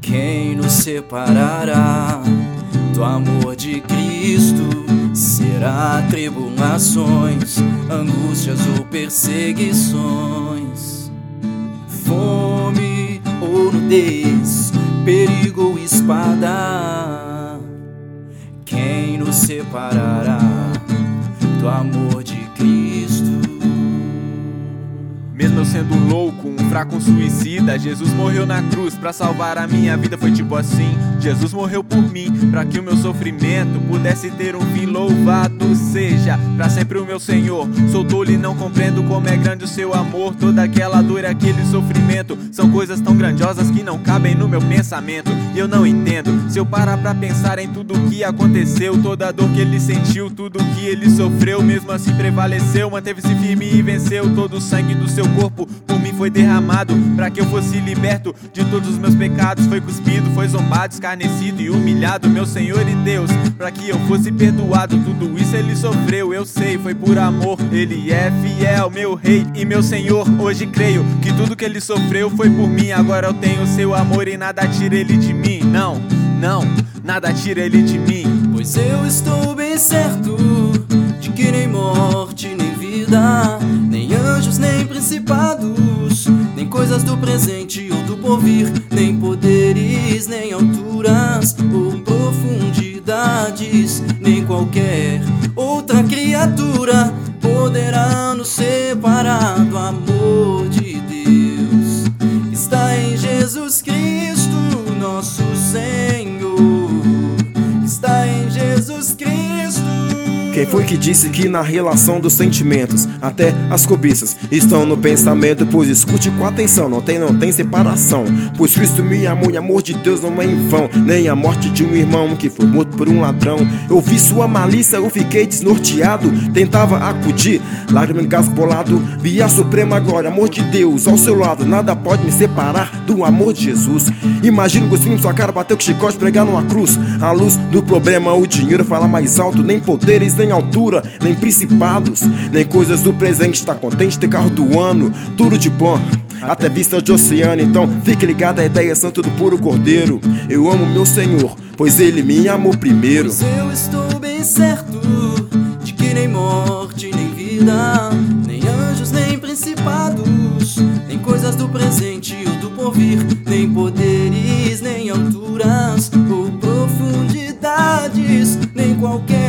Quem nos separará do amor de Cristo? Será tribulações, angústias ou perseguições, fome ou nudez, perigo ou espada? Quem nos separará do amor fraco, um suicida, Jesus morreu na cruz pra salvar a minha vida. Foi tipo assim: Jesus morreu por mim, pra que o meu sofrimento pudesse ter um fim. Louvado seja pra sempre o meu Senhor. Sou tolo e não compreendo como é grande o seu amor. Toda aquela dor e aquele sofrimento são coisas tão grandiosas que não cabem no meu pensamento. E eu não entendo. Se eu parar pra pensar em tudo o que aconteceu, toda a dor que ele sentiu, tudo que ele sofreu, mesmo assim prevaleceu, manteve-se firme e venceu todo o sangue do seu corpo por mim foi derramado para que eu fosse liberto de todos os meus pecados. Foi cuspido, foi zombado, escarnecido e humilhado, meu Senhor e Deus, para que eu fosse perdoado. Tudo isso ele sofreu, eu sei, foi por amor. Ele é fiel, meu rei e meu Senhor. Hoje creio que tudo que ele sofreu foi por mim. Agora eu tenho seu amor e nada tira ele de mim. Não, não, nada tira ele de mim. Pois eu estou bem certo de que nem morte, nem vida, nem anjos, nem principados, coisas do presente ou do porvir, nem poderes, nem alturas ou profundidades, nem qualquer outra criatura poderá nos separar do amor de Deus. Está em Jesus Cristo, nosso Senhor. Quem foi que disse que na relação dos sentimentos, até as cobiças estão no pensamento? Pois escute com atenção, não tem, não tem separação. Pois Cristo me amou e amor de Deus não é em vão, nem a morte de um irmão que foi morto por um ladrão. Eu vi sua malícia, eu fiquei desnorteado, tentava acudir, lágrima engasbolado. Vi a suprema glória, amor de Deus ao seu lado, nada pode me separar do amor de Jesus. Imagino cuspindo sua cara, bateu com chicote, pregar numa cruz. A luz do problema, o dinheiro fala mais alto, nem poderes, nem altura, nem principados, nem coisas do presente. Tá contente ter carro do ano, tudo de bom. Até vista de oceano, então fique ligado à ideia santo do puro cordeiro. Eu amo meu Senhor, pois ele me amou primeiro. Pois eu estou bem certo de que nem morte, nem vida, nem anjos, nem principados, nem coisas do presente ou do porvir, nem poderes, nem alturas ou profundidades, nem qualquer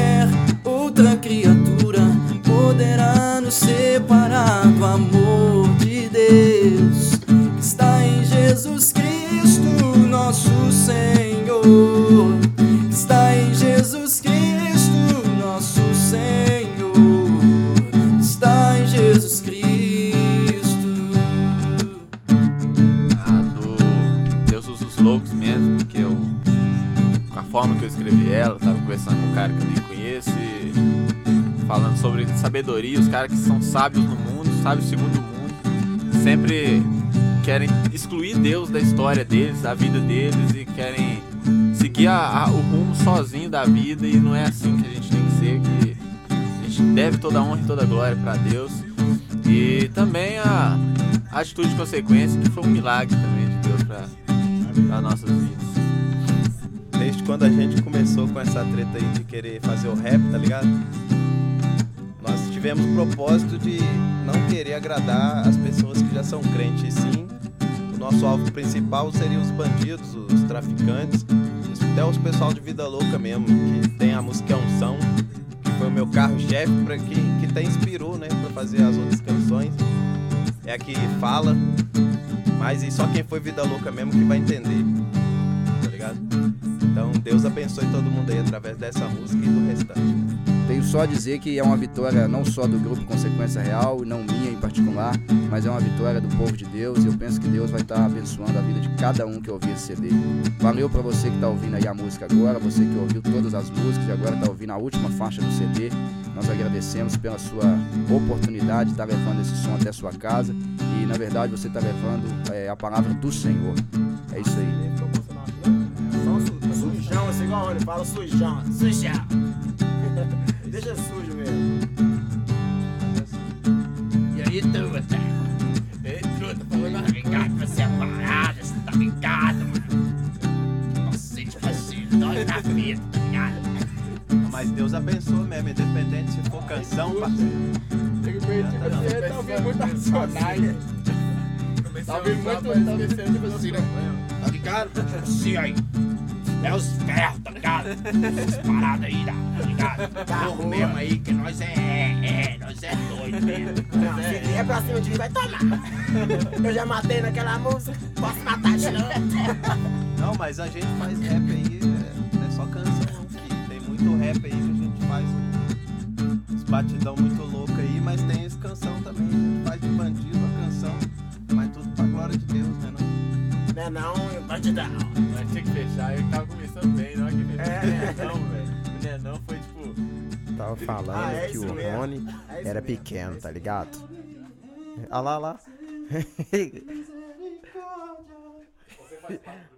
está em Jesus Cristo, nosso Senhor. Está em Jesus Cristo. Ah, do Deus usa os loucos mesmo, porque eu. Com a forma que eu escrevi ela, tava conversando com um cara que eu nem conheço e falando sobre sabedoria, os caras que são sábios no mundo, sábios segundo o mundo, sempre querem excluir Deus da história deles, da vida deles e querem seguir a- a- o rumo sozinho da vida e não é assim que a gente tem que ser, que a gente deve toda a honra e toda a glória pra Deus. E também a, a atitude de consequência, que foi um milagre também de Deus pra nossas vidas. Desde quando a gente começou com essa treta aí de querer fazer o rap, tá ligado? Nós tivemos o propósito de não querer agradar as pessoas que já são crentes, sim. O nosso alvo principal seria os bandidos, os traficantes, até os pessoal de vida louca mesmo, que tem a música Unção, que foi o meu carro-chefe, que, que até inspirou, né, pra fazer as outras canções. É a que fala, mas e só quem foi vida louca mesmo que vai entender, tá ligado? Então Deus abençoe todo mundo aí através dessa música e do restante. Tenho só a dizer que é uma vitória não só do grupo Consequência Real, não minha em particular, mas é uma vitória do povo de Deus e eu penso que Deus vai estar abençoando a vida de cada um que ouvir esse CD. Valeu para você que está ouvindo aí a música agora, você que ouviu todas as músicas e agora está ouvindo a última faixa do CD. Nós agradecemos pela sua oportunidade de estar levando esse som até a sua casa e na verdade você está levando é, a palavra do Senhor. É isso aí. Sujão, assim igual ele fala sujão. Sujão. Vida, tá ligado? Mas Deus abençoa mesmo, independente se for canção, parceiro. Tá ouvindo muito racionais. Tá ouvindo muito, tá ouvindo assim, né? Tá ligado? Tipo assim aí. É os ferros, tá ligado? Essas paradas aí, tá tá ligado? Carro mesmo aí, que nós é, é, é, nós é doido mesmo. Não, se vier pra cima de mim, vai tomar. Eu já matei naquela música, posso matar de novo. Não, mas a gente faz rap aí, é, é só canção não, que tem muito rap aí que a gente faz uns batidão muito louco aí, mas tem esse canção também, a gente faz de bandido a canção, mas tudo pra glória de Deus, né não? Não é não, bandidão. Mas tinha que fechar, eu tava começando bem, na hora que fechou É. o Nenão, velho. O Nenão foi tipo. Tava falando Ah, é que o mesmo. Rony É era mesmo, pequeno, é tá ligado? Olha lá, lá. Você faz parte